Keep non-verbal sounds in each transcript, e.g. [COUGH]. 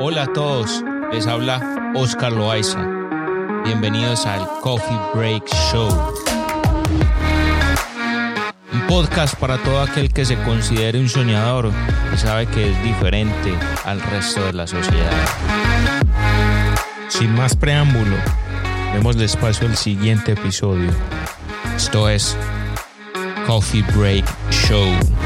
Hola a todos, les habla Oscar Loaiza. Bienvenidos al Coffee Break Show. Un podcast para todo aquel que se considere un soñador y sabe que es diferente al resto de la sociedad. Sin más preámbulo, demos espacio al siguiente episodio. Esto es Coffee Break Show.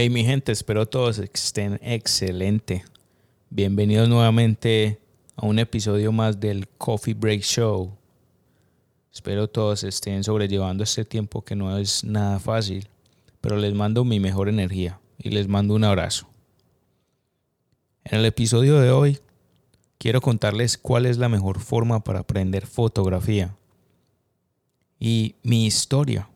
Hey mi gente, espero todos estén excelente. Bienvenidos nuevamente a un episodio más del Coffee Break Show. Espero todos estén sobrellevando este tiempo que no es nada fácil, pero les mando mi mejor energía y les mando un abrazo. En el episodio de hoy quiero contarles cuál es la mejor forma para aprender fotografía y mi historia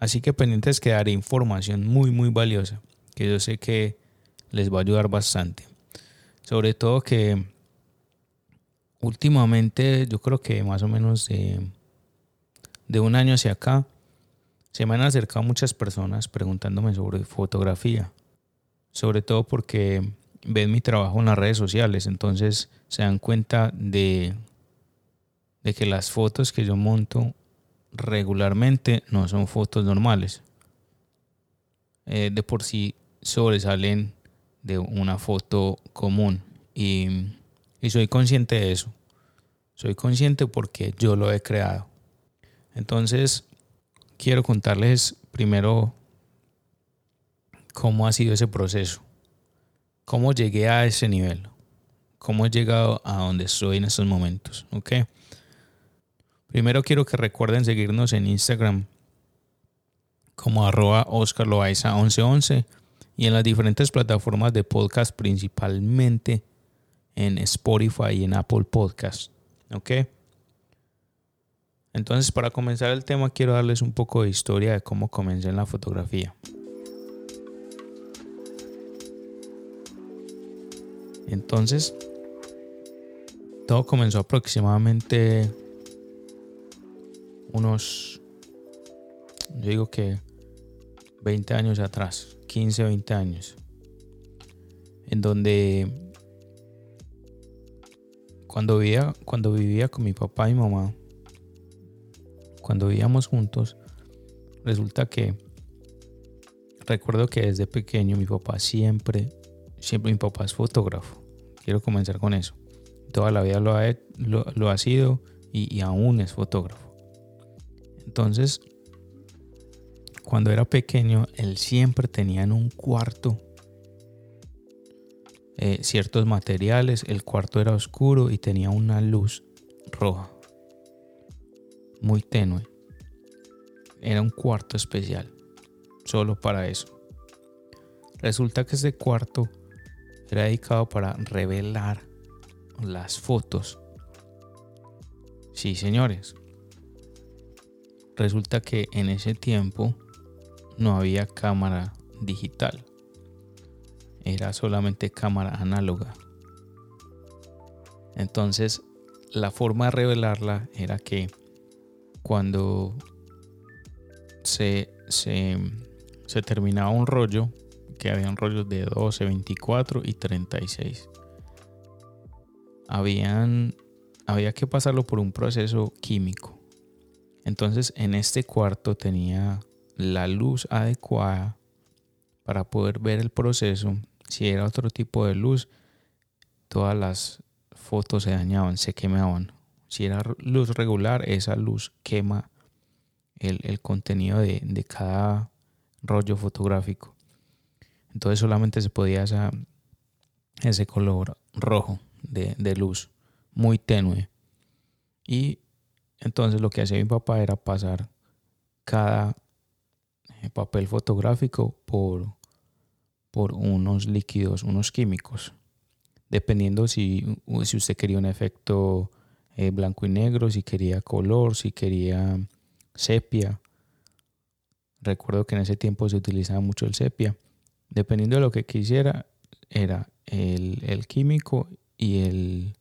Así que pendientes que daré información muy muy valiosa que yo sé que les va a ayudar bastante. Sobre todo que últimamente yo creo que más o menos de, un año hacia acá se me han acercado muchas personas preguntándome sobre fotografía. Sobre todo porque ven mi trabajo en las redes sociales, entonces se dan cuenta de, de que las fotos que yo monto regularmente no son fotos normales. Eh, de por sí sobresalen de una foto común y, y soy consciente de eso. Soy consciente porque yo lo he creado. Entonces, quiero contarles primero cómo ha sido ese proceso, cómo llegué a ese nivel, cómo he llegado a donde estoy en estos momentos, ¿ok? Primero quiero que recuerden seguirnos en Instagram como arroba oscarloaiza 1111 y en las diferentes plataformas de podcast, principalmente en Spotify y en Apple Podcast. ¿Ok? Entonces, para comenzar el tema, quiero darles un poco de historia de cómo comencé en la fotografía. Entonces, todo comenzó aproximadamente unos, yo digo que 20 años atrás, 15, 20 años, en donde cuando vivía, cuando vivía con mi papá y mamá, cuando vivíamos juntos, resulta que recuerdo que desde pequeño mi papá siempre, siempre mi papá es fotógrafo. Quiero comenzar con eso. Toda la vida lo ha, lo, ha sido y aún es fotógrafo. Entonces, cuando era pequeño, él siempre tenía en un cuarto eh, ciertos materiales. El cuarto era oscuro y tenía una luz roja, muy tenue. Era un cuarto especial, solo para eso. Resulta que ese cuarto era dedicado para revelar las fotos. Sí, señores, Resulta que en ese tiempo no había cámara digital. Era solamente cámara análoga. Entonces, la forma de revelarla era que cuando se, se, terminaba un rollo, que habían rollos de 12, 24 y 36, habían, había que pasarlo por un proceso químico entonces en este cuarto tenía la luz adecuada para poder ver el proceso. Si era otro tipo de luz, todas las fotos se dañaban, se quemaban. Si era luz regular, esa luz quema el, contenido de, cada rollo fotográfico. Entonces solamente se podía ese color rojo de, de luz, muy tenue. Y entonces lo que hacía mi papá era pasar cada eh, papel fotográfico por, por unos líquidos, unos químicos. Dependiendo si, si usted quería un efecto eh, blanco y negro, si quería color, si quería sepia. Recuerdo que en ese tiempo se utilizaba mucho el sepia. Dependiendo de lo que quisiera, era el, el químico y el,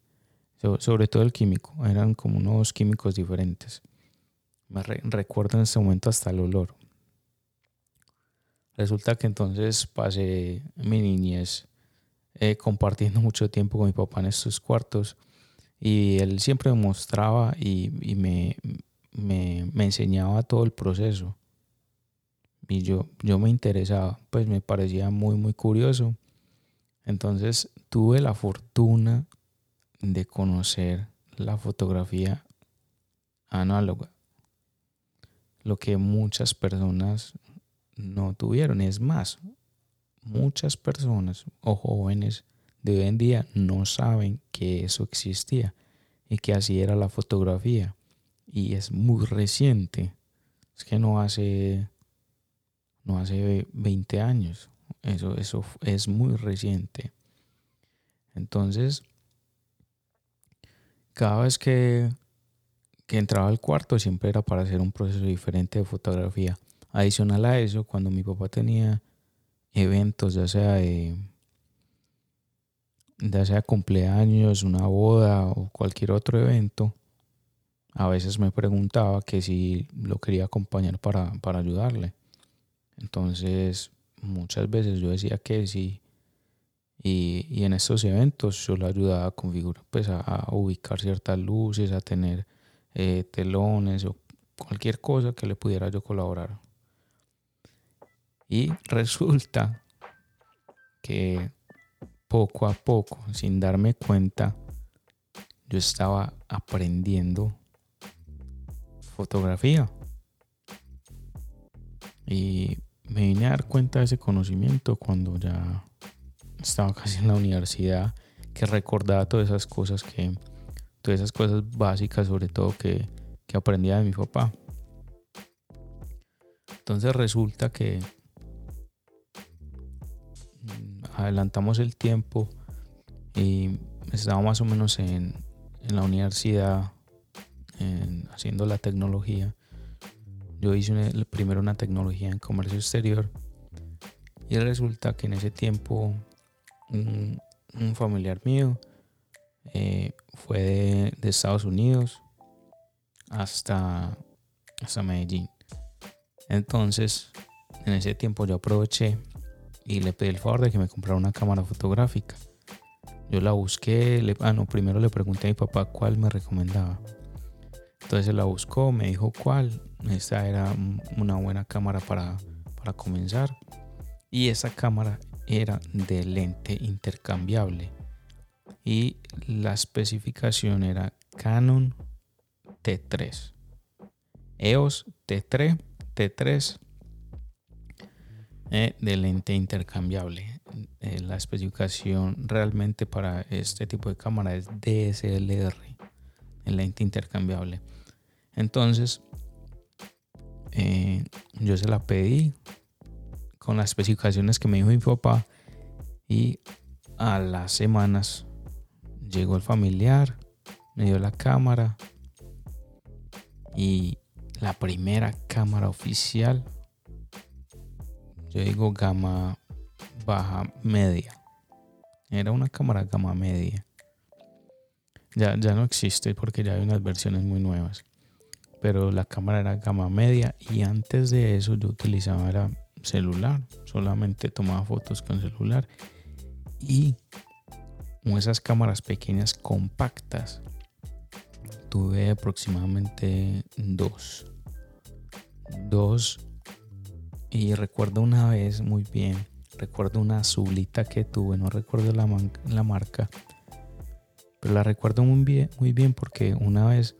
sobre todo el químico, eran como unos químicos diferentes. Me recuerdo en ese momento hasta el olor. Resulta que entonces pasé mi niñez eh, compartiendo mucho tiempo con mi papá en estos cuartos y él siempre me mostraba y, me, me, me, enseñaba todo el proceso. Y yo, yo me interesaba, pues me parecía muy, muy curioso. Entonces tuve la fortuna de conocer la fotografía análoga, lo que muchas personas no tuvieron. Es más, muchas personas o jóvenes de hoy en día no saben que eso existía y que así era la fotografía. Y es muy reciente. Es que no hace, no hace 20 años. Eso, eso es muy reciente. Entonces, cada vez que, que entraba al cuarto siempre era para hacer un proceso diferente de fotografía. Adicional a eso, cuando mi papá tenía eventos, ya sea de ya sea cumpleaños, una boda o cualquier otro evento, a veces me preguntaba que si lo quería acompañar para, para ayudarle. Entonces, muchas veces yo decía que sí. Y, en estos eventos yo le ayudaba a configurar, pues a, ubicar ciertas luces, a tener eh, telones o cualquier cosa que le pudiera yo colaborar. Y [LAUGHS] resulta que poco a poco, sin darme cuenta, yo estaba aprendiendo fotografía. Y me vine a dar cuenta de ese conocimiento cuando ya estaba casi en la universidad, que recordaba todas esas cosas que, todas esas cosas básicas, sobre todo que, que aprendía de mi papá. Entonces resulta que adelantamos el tiempo y estaba más o menos en, la universidad haciendo la tecnología. Yo hice primero una tecnología en comercio exterior y resulta que en ese tiempo un, familiar mío eh, fue de, Estados Unidos hasta, hasta Medellín. Entonces, en ese tiempo yo aproveché y le pedí el favor de que me comprara una cámara fotográfica. Yo la busqué, ah no, primero le pregunté a mi papá cuál me recomendaba. Entonces la buscó, me dijo cuál. Esta era una buena cámara para, para comenzar. Y esa cámara era de lente intercambiable. Y la especificación era Canon T3. EOS T3, T3 eh, de lente intercambiable. Eh, la especificación realmente para este tipo de cámara es DSLR, el lente intercambiable. Entonces, eh, yo se la pedí con las especificaciones que me dijo mi papá y a las semanas llegó el familiar, me dio la cámara y la primera cámara oficial yo digo gama baja media. Era una cámara gama media. Ya, ya no existe porque ya hay unas versiones muy nuevas. Pero la cámara era gama media y antes de eso yo utilizaba celular. Solamente tomaba fotos con celular. Y esas cámaras pequeñas compactas. Tuve aproximadamente dos. Dos y recuerdo una vez muy bien, recuerdo una azulita que tuve, no recuerdo la, la marca, pero la recuerdo muy bien, muy bien porque una vez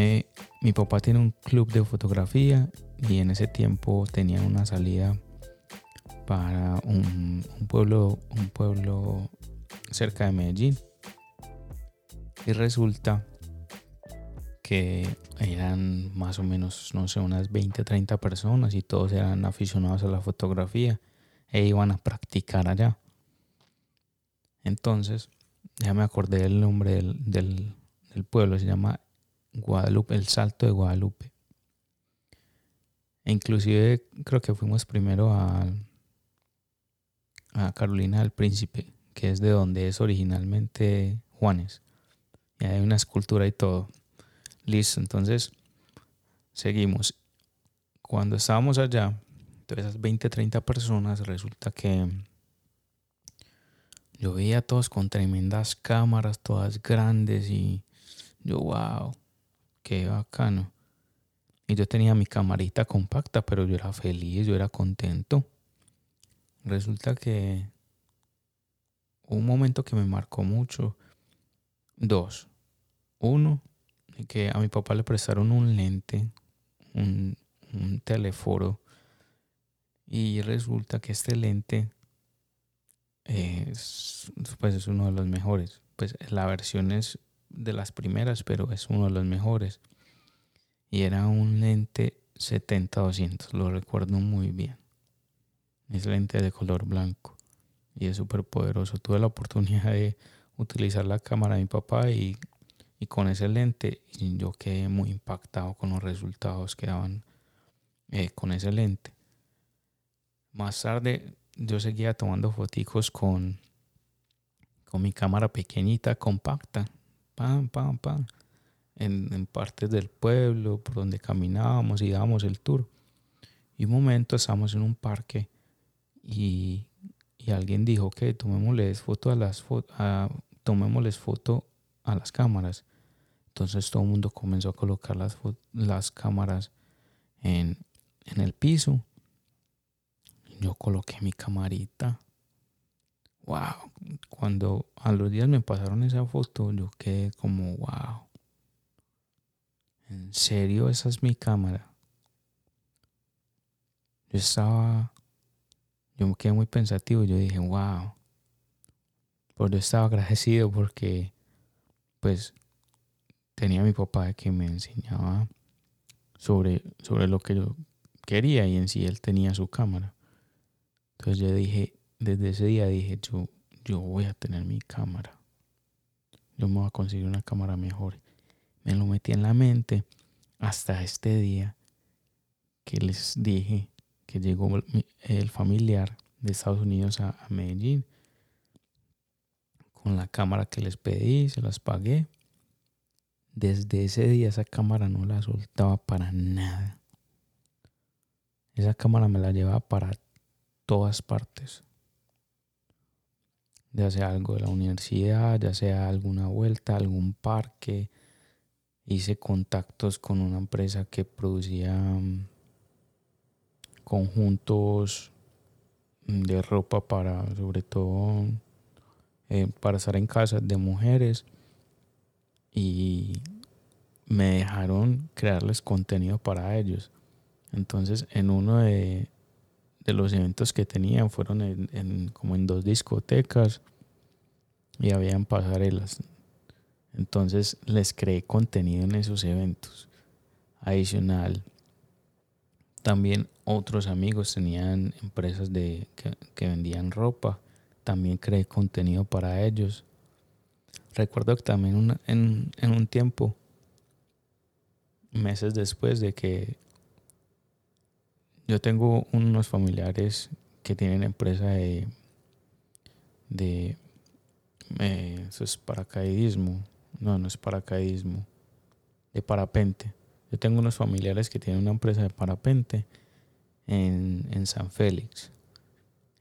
eh, mi papá tiene un club de fotografía y en ese tiempo tenía una salida para un, pueblo, un pueblo cerca de Medellín. Y resulta que eran más o menos, no sé, unas 20 o 30 personas y todos eran aficionados a la fotografía e iban a practicar allá. Entonces, ya me acordé del nombre del, pueblo, se llama Guadalupe, el Salto de Guadalupe. E inclusive creo que fuimos primero a, a Carolina del Príncipe, que es de donde es originalmente Juanes. Y hay una escultura y todo. Listo, entonces seguimos. Cuando estábamos allá, de esas 20, 30 personas, resulta que yo veía todos con tremendas cámaras, todas grandes y yo, wow, qué bacano. Y yo tenía mi camarita compacta, pero yo era feliz, yo era contento. Resulta que un momento que me marcó mucho. Dos. Uno, que a mi papá le prestaron un lente, un, un teleforo. Y resulta que este lente es, pues es uno de los mejores. Pues la versión es de las primeras, pero es uno de los mejores y era un lente 70-200, lo recuerdo muy bien. Es lente de color blanco y es súper poderoso. Tuve la oportunidad de utilizar la cámara de mi papá y, con ese lente yo quedé muy impactado con los resultados que daban eh, con ese lente. Más tarde yo seguía tomando fotos con, con mi cámara pequeñita, compacta. Pam, pam, pam en, partes del pueblo por donde caminábamos y dábamos el tour. Y un momento estábamos en un parque y, alguien dijo que tomémosles foto a las a, tomémosles foto a las cámaras. Entonces todo el mundo comenzó a colocar las, las cámaras en, en el piso. Yo coloqué mi camarita. Wow. Cuando a los días me pasaron esa foto, yo quedé como wow. ¿En serio esa es mi cámara? Yo estaba, yo me quedé muy pensativo, yo dije, wow. Pero yo estaba agradecido porque, pues, tenía mi papá que me enseñaba sobre, sobre lo que yo quería y en sí él tenía su cámara. Entonces yo dije, desde ese día dije, yo, yo voy a tener mi cámara. Yo me voy a conseguir una cámara mejor me lo metí en la mente hasta este día que les dije que llegó el familiar de Estados Unidos a, Medellín con la cámara que les pedí, se las pagué. Desde ese día esa cámara no la soltaba para nada. Esa cámara me la llevaba para todas partes. Ya sea algo de la universidad, ya sea alguna vuelta, algún parque, hice contactos con una empresa que producía mm, conjuntos de ropa para, sobre todo, eh, para estar en casa de mujeres y me dejaron crearles contenido para ellos. Entonces, en uno de, los eventos que tenían fueron como en dos discotecas y habían pasarelas. Entonces les creé contenido en esos eventos. Adicional, también otros amigos tenían empresas de, que, vendían ropa. También creé contenido para ellos. Recuerdo que también en un tiempo, meses después de que yo tengo unos familiares que tienen empresa de, de eh, eso es paracaidismo, no, no es paracaidismo. De parapente. Yo tengo unos familiares que tienen una empresa de parapente en, en San Félix.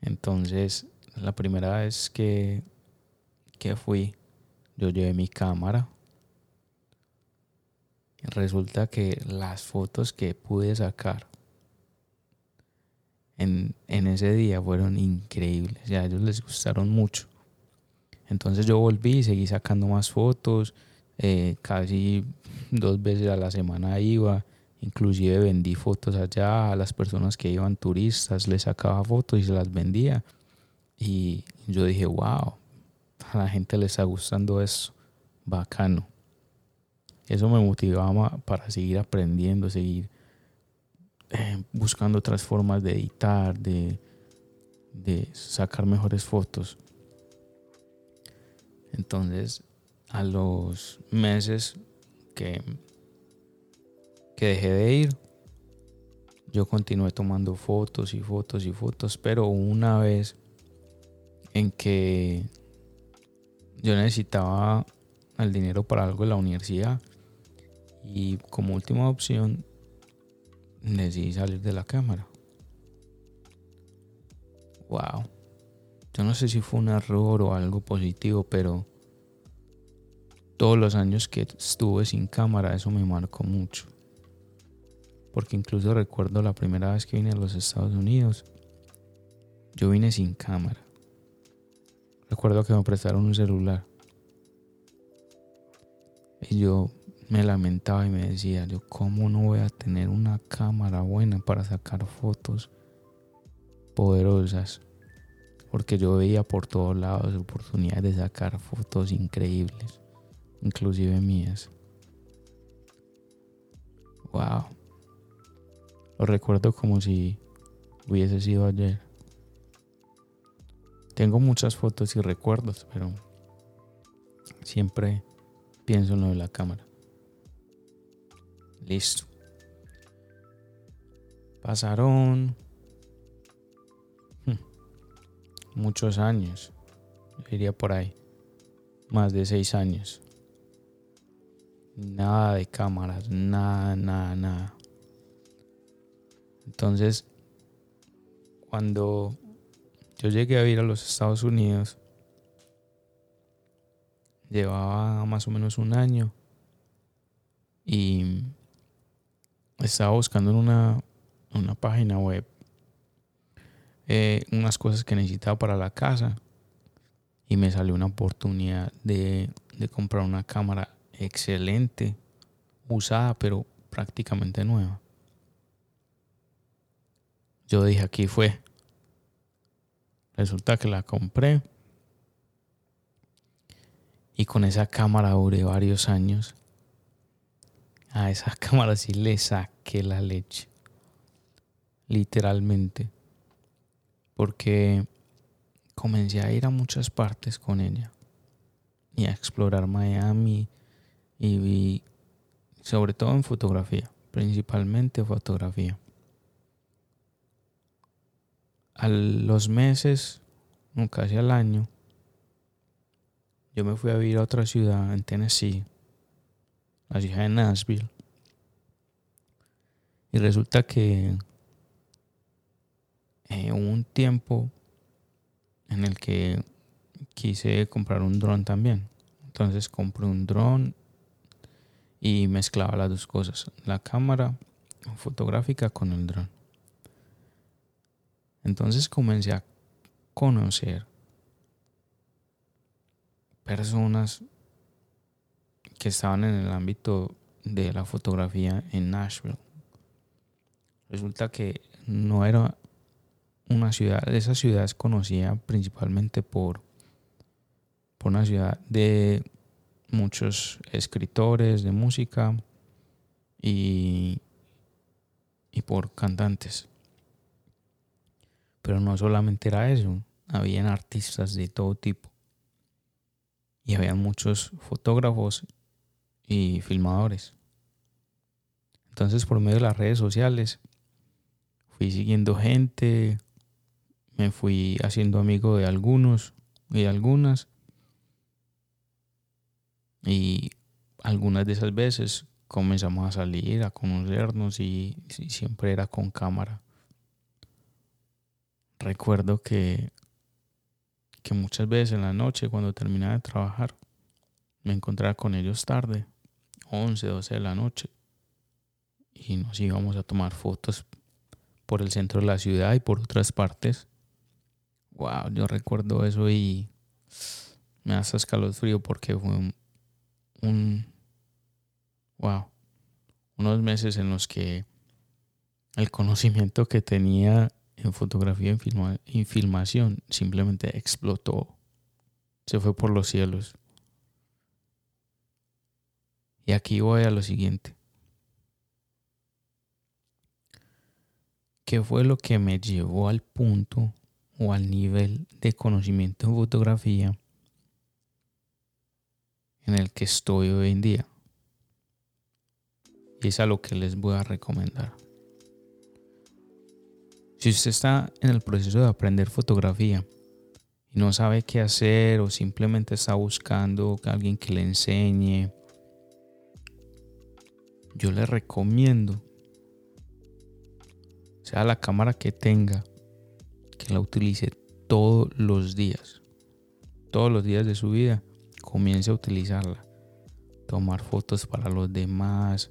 Entonces, la primera vez que, que fui, yo llevé mi cámara. Resulta que las fotos que pude sacar en, en ese día fueron increíbles. Ya a ellos les gustaron mucho. Entonces yo volví seguí sacando más fotos, eh, casi dos veces a la semana iba, inclusive vendí fotos allá a las personas que iban turistas, les sacaba fotos y se las vendía. Y yo dije, wow, a la gente le está gustando eso, bacano. Eso me motivaba para seguir aprendiendo, seguir eh, buscando otras formas de editar, de, de sacar mejores fotos. Entonces, a los meses que, que dejé de ir, yo continué tomando fotos y fotos y fotos, pero una vez en que yo necesitaba el dinero para algo de la universidad y como última opción decidí salir de la cámara. Wow. Yo no sé si fue un error o algo positivo, pero todos los años que estuve sin cámara, eso me marcó mucho. Porque incluso recuerdo la primera vez que vine a los Estados Unidos, yo vine sin cámara. Recuerdo que me prestaron un celular. Y yo me lamentaba y me decía, yo cómo no voy a tener una cámara buena para sacar fotos poderosas. Porque yo veía por todos lados oportunidades de sacar fotos increíbles, inclusive mías. Wow. Lo recuerdo como si hubiese sido ayer. Tengo muchas fotos y recuerdos, pero siempre pienso en lo de la cámara. Listo. Pasaron hmm, muchos años. diría por ahí. Más de seis años. Nada de cámaras, nada, nada, nada. Entonces, cuando yo llegué a ir a los Estados Unidos, llevaba más o menos un año y estaba buscando en una, una página web eh, unas cosas que necesitaba para la casa y me salió una oportunidad de, de comprar una cámara excelente, usada pero prácticamente nueva. Yo dije, aquí fue. Resulta que la compré. Y con esa cámara duré varios años. A esa [LAUGHS] cámara sí le saqué la leche. Literalmente. Porque comencé a ir a muchas partes con ella. Y a explorar Miami. Y vi, sobre todo en fotografía. Principalmente fotografía a los meses, casi al año, yo me fui a vivir a otra ciudad en Tennessee, la ciudad de Nashville. Y resulta que eh, hubo un tiempo en el que quise comprar un dron también. Entonces compré un dron y mezclaba las dos cosas, la cámara fotográfica con el dron. Entonces comencé a conocer personas que estaban en el ámbito de la fotografía en Nashville. Resulta que no era una ciudad, esa ciudad es conocida principalmente por, por una ciudad de muchos escritores de música y, y por cantantes. Pero no solamente era eso, habían artistas de todo tipo. Y había muchos fotógrafos y filmadores. Entonces por medio de las redes sociales fui siguiendo gente, me fui haciendo amigo de algunos y de algunas. Y algunas de esas veces comenzamos a salir, a conocernos y, y siempre era con cámara recuerdo que, que muchas veces en la noche cuando terminaba de trabajar me encontraba con ellos tarde, 11, 12 de la noche, y nos íbamos a tomar fotos por el centro de la ciudad y por otras partes. Wow, yo recuerdo eso y me hace escalofrío porque fue un, wow, unos meses en los que el conocimiento que tenía en fotografía y filmación simplemente explotó. Se fue por los cielos. Y aquí voy a lo siguiente. ¿Qué fue lo que me llevó al punto o al nivel de conocimiento en fotografía en el que estoy hoy en día? Y es a lo que les voy a recomendar. Si usted está en el proceso de aprender fotografía y no sabe qué hacer o simplemente está buscando a alguien que le enseñe, yo le recomiendo sea la cámara que tenga, que la utilice todos los días. Todos los días de su vida comience a utilizarla. Tomar fotos para los demás,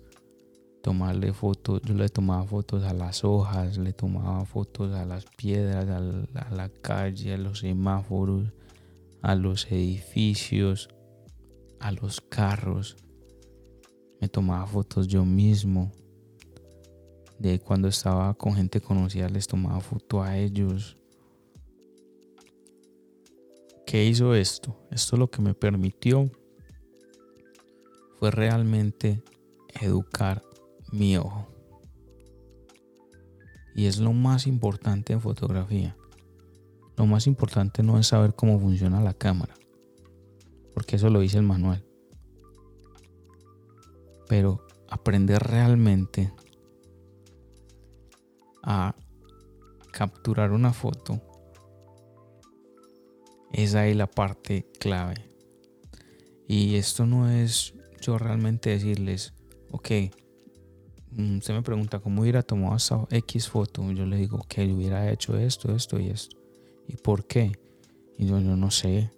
tomarle fotos, yo le tomaba fotos a las hojas, le tomaba fotos a las piedras, a la, calle, a los semáforos, a los edificios, a los carros. Me tomaba fotos yo mismo. De cuando estaba con gente conocida les tomaba foto a ellos. ¿Qué hizo esto? Esto lo que me permitió fue realmente educar mi ojo. Y es lo más importante en fotografía. Lo más importante no es saber cómo funciona la cámara, porque eso lo dice el manual. Pero aprender realmente a capturar una foto es ahí la parte clave. Y esto no es yo realmente decirles, ok, Mm, usted me pregunta cómo hubiera tomado esa X foto. Yo le digo que hubiera hecho esto, esto y esto. ¿Y por qué? Y yo, yo no sé.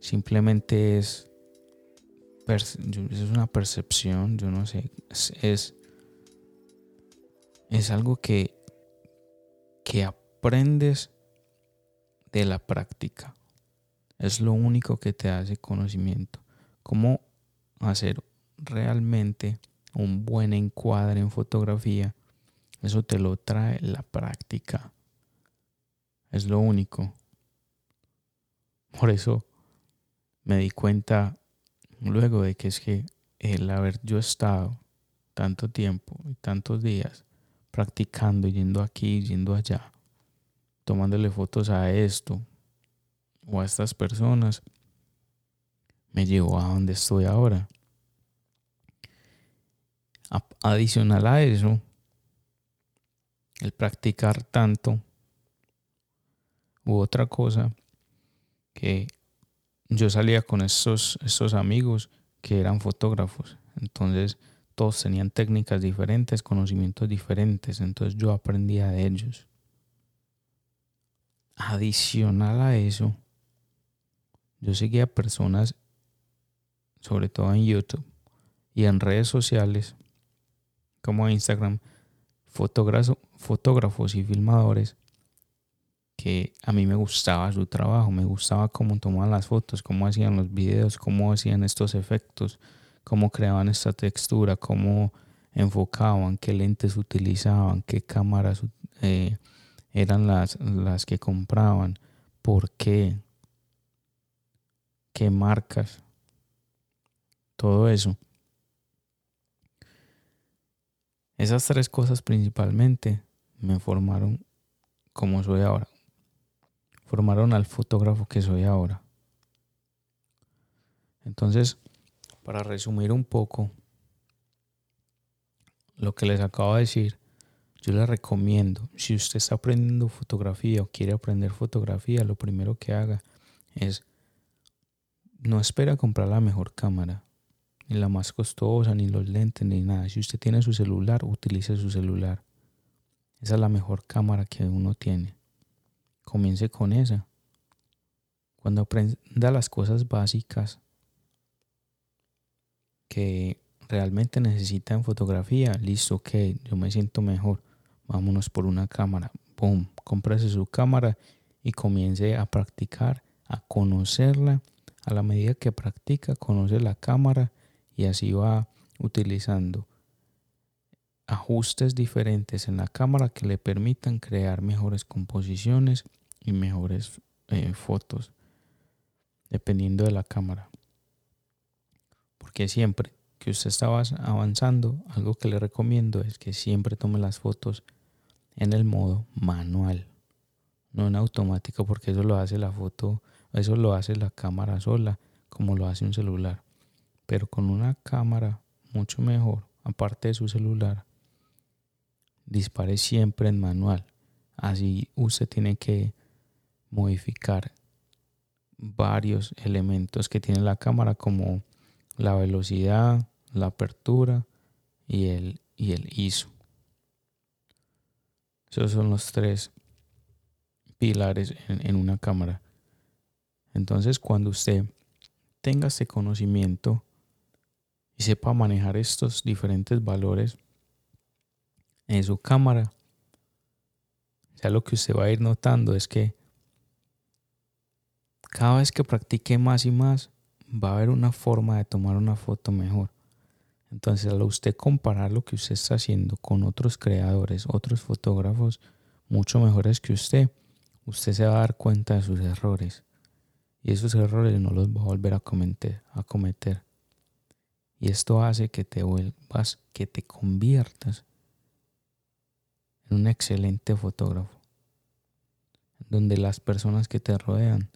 Simplemente es, es una percepción, yo no sé. Es, es, algo que, que aprendes de la práctica. Es lo único que te hace conocimiento. Cómo hacer realmente un buen encuadre en fotografía, eso te lo trae la práctica. Es lo único. Por eso me di cuenta luego de que es que el haber yo estado tanto tiempo y tantos días practicando, yendo aquí, yendo allá, tomándole fotos a esto o a estas personas, me llevó a donde estoy ahora. Adicional a eso, el practicar tanto u otra cosa que yo salía con estos, amigos que eran fotógrafos. Entonces todos tenían técnicas diferentes, conocimientos diferentes. Entonces yo aprendía de ellos. Adicional a eso, yo seguía personas, sobre todo en YouTube y en redes sociales, como Instagram, fotógrafos y filmadores que a mí me gustaba su trabajo, me gustaba cómo tomaban las fotos, cómo hacían los videos, cómo hacían estos efectos, cómo creaban esta textura, cómo enfocaban, qué lentes utilizaban, qué cámaras eh, eran las, las que compraban, por qué, qué marcas, todo eso. Esas tres cosas principalmente me formaron como soy ahora. Formaron al fotógrafo que soy ahora. Entonces, para resumir un poco lo que les acabo de decir, yo les recomiendo, si usted está aprendiendo fotografía o quiere aprender fotografía, lo primero que haga es no espera comprar la mejor cámara ni la más costosa, ni los lentes, ni nada. Si usted tiene su celular, utilice su celular. Esa es la mejor cámara que uno tiene. Comience con esa. Cuando aprenda las cosas básicas que realmente necesita en fotografía, listo, ok, yo me siento mejor. Vámonos por una cámara. Pum, cómprese su cámara y comience a practicar, a conocerla. A la medida que practica, conoce la cámara y así va utilizando ajustes diferentes en la cámara que le permitan crear mejores composiciones y mejores eh, fotos dependiendo de la cámara porque siempre que usted está avanzando algo que le recomiendo es que siempre tome las fotos en el modo manual no en automático porque eso lo hace la foto eso lo hace la cámara sola como lo hace un celular pero con una cámara mucho mejor, aparte de su celular, dispare siempre en manual. Así usted tiene que modificar varios elementos que tiene la cámara como la velocidad, la apertura y el, y el ISO. Esos son los tres pilares en, una cámara. Entonces, cuando usted tenga este conocimiento y sepa manejar estos diferentes valores en su cámara, ya lo que usted va a ir notando es que cada vez que practique más y más, va a haber una forma de tomar una foto mejor. Entonces, al usted comparar lo que usted está haciendo con otros creadores, otros fotógrafos mucho mejores que usted, usted se va a dar cuenta de sus errores. Y esos errores no los va a volver a cometer. Y esto hace que te vuelvas, que te conviertas en un excelente fotógrafo. Donde las personas que te rodean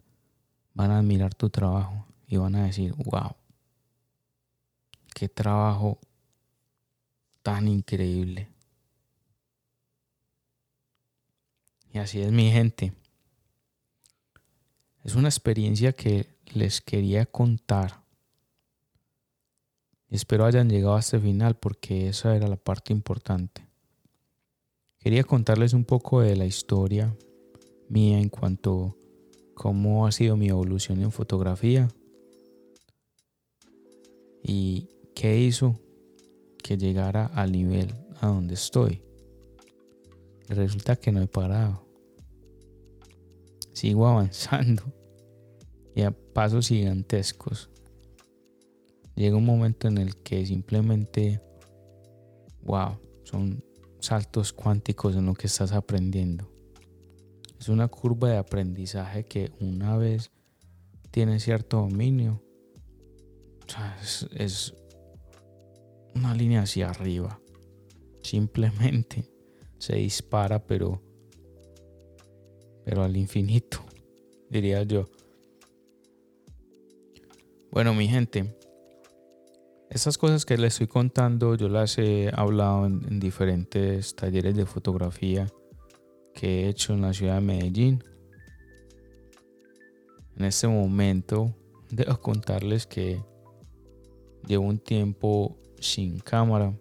van a admirar tu trabajo y van a decir, wow, qué trabajo tan increíble. Y así es mi gente. Es una experiencia que les quería contar. Espero hayan llegado hasta el final porque esa era la parte importante. Quería contarles un poco de la historia mía en cuanto cómo ha sido mi evolución en fotografía y qué hizo que llegara al nivel a donde estoy. Resulta que no he parado. Sigo [LAUGHS] avanzando y a pasos gigantescos. Llega un momento en el que simplemente, wow, son saltos cuánticos en lo que estás aprendiendo. Es una curva de aprendizaje que una vez tienes cierto dominio, es, una línea hacia arriba. Simplemente [LAUGHS] se dispara, pero, pero al infinito, [LAUGHS] diría yo. Bueno, mi gente, estas cosas que les estoy contando, yo las he hablado en, diferentes talleres de fotografía que he hecho en la ciudad de Medellín. En este momento, [LAUGHS] debo contarles que llevo un tiempo sin cámara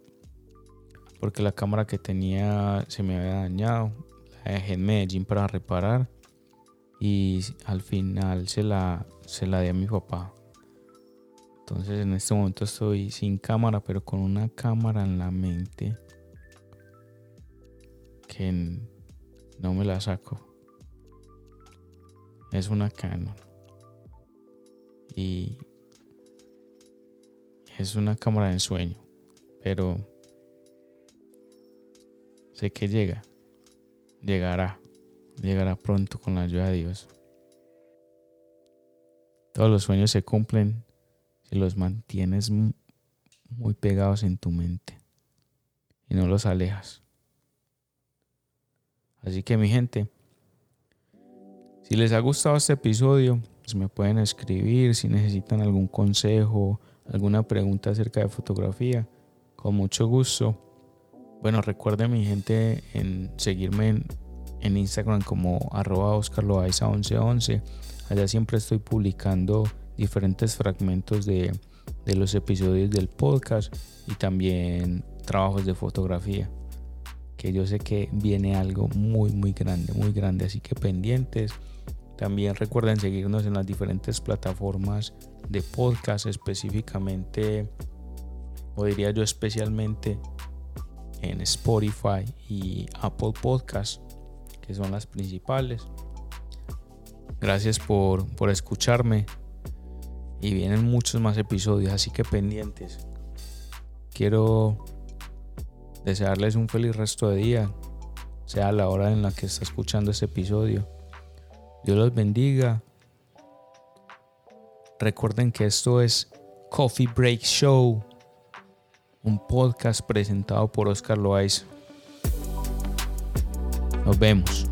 porque la cámara que tenía se me había dañado. La dejé en Medellín para reparar y al final se la, se la di a mi papá. Entonces en este momento estoy sin cámara, pero con una cámara en la mente que no me la saco. Es una Canon. Y es una cámara de ensueño, pero sé que llega, llegará, llegará pronto con la ayuda de Dios. Todos los sueños se cumplen si los mantienes muy pegados en tu mente y no los alejas. Así que mi gente, si les ha gustado este episodio, pues me pueden escribir si necesitan algún consejo, alguna pregunta acerca de fotografía, con mucho gusto. Bueno, recuerden mi gente en seguirme en, Instagram como arroba 1111. Allá siempre estoy publicando diferentes fragmentos de, de los episodios del podcast y también trabajos de fotografía. Que yo sé que viene algo muy, muy grande, muy grande. Así que pendientes. También recuerden seguirnos en las diferentes plataformas de podcast, específicamente, o diría yo especialmente, en Spotify y Apple Podcast, que son las principales. Gracias por, por escucharme y vienen muchos más episodios, así que pendientes. Quiero desearles un feliz resto de día, sea la hora en la que está escuchando este episodio. Dios los bendiga. Recuerden que esto es Coffee Break Show, un podcast presentado por Oscar Loaiza. Nos vemos.